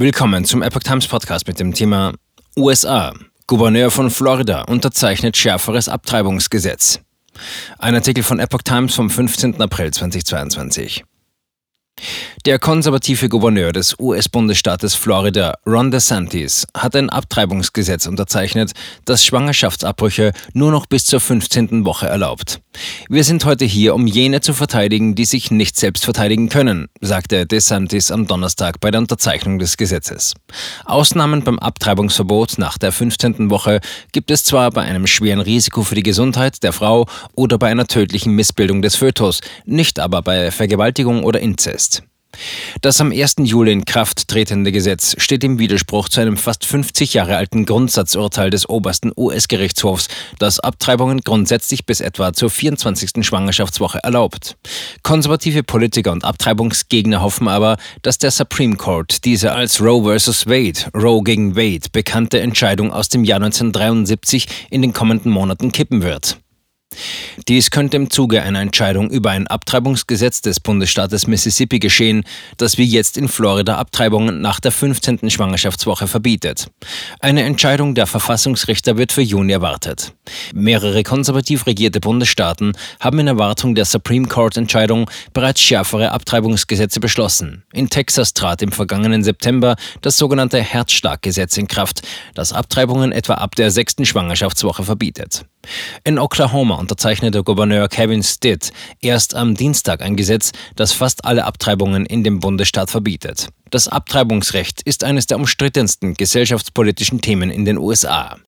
Willkommen zum Epoch Times Podcast mit dem Thema USA. Gouverneur von Florida unterzeichnet schärferes Abtreibungsgesetz. Ein Artikel von Epoch Times vom 15. April 2022. Der konservative Gouverneur des US-Bundesstaates Florida, Ron DeSantis, hat ein Abtreibungsgesetz unterzeichnet, das Schwangerschaftsabbrüche nur noch bis zur 15. Woche erlaubt. Wir sind heute hier, um jene zu verteidigen, die sich nicht selbst verteidigen können, sagte DeSantis am Donnerstag bei der Unterzeichnung des Gesetzes. Ausnahmen beim Abtreibungsverbot nach der 15. Woche gibt es zwar bei einem schweren Risiko für die Gesundheit der Frau oder bei einer tödlichen Missbildung des Fötus, nicht aber bei Vergewaltigung oder Inzest. Das am 1. Juli in Kraft tretende Gesetz steht im Widerspruch zu einem fast 50 Jahre alten Grundsatzurteil des obersten US-Gerichtshofs, das Abtreibungen grundsätzlich bis etwa zur 24. Schwangerschaftswoche erlaubt. Konservative Politiker und Abtreibungsgegner hoffen aber, dass der Supreme Court diese als Roe vs. Wade, Roe gegen Wade bekannte Entscheidung aus dem Jahr 1973 in den kommenden Monaten kippen wird. Dies könnte im Zuge einer Entscheidung über ein Abtreibungsgesetz des Bundesstaates Mississippi geschehen, das wie jetzt in Florida Abtreibungen nach der 15. Schwangerschaftswoche verbietet. Eine Entscheidung der Verfassungsrichter wird für Juni erwartet. Mehrere konservativ regierte Bundesstaaten haben in Erwartung der Supreme Court-Entscheidung bereits schärfere Abtreibungsgesetze beschlossen. In Texas trat im vergangenen September das sogenannte Herzschlaggesetz in Kraft, das Abtreibungen etwa ab der sechsten Schwangerschaftswoche verbietet. In Oklahoma unterzeichnete Gouverneur Kevin Stitt erst am Dienstag ein Gesetz, das fast alle Abtreibungen in dem Bundesstaat verbietet. Das Abtreibungsrecht ist eines der umstrittensten gesellschaftspolitischen Themen in den USA.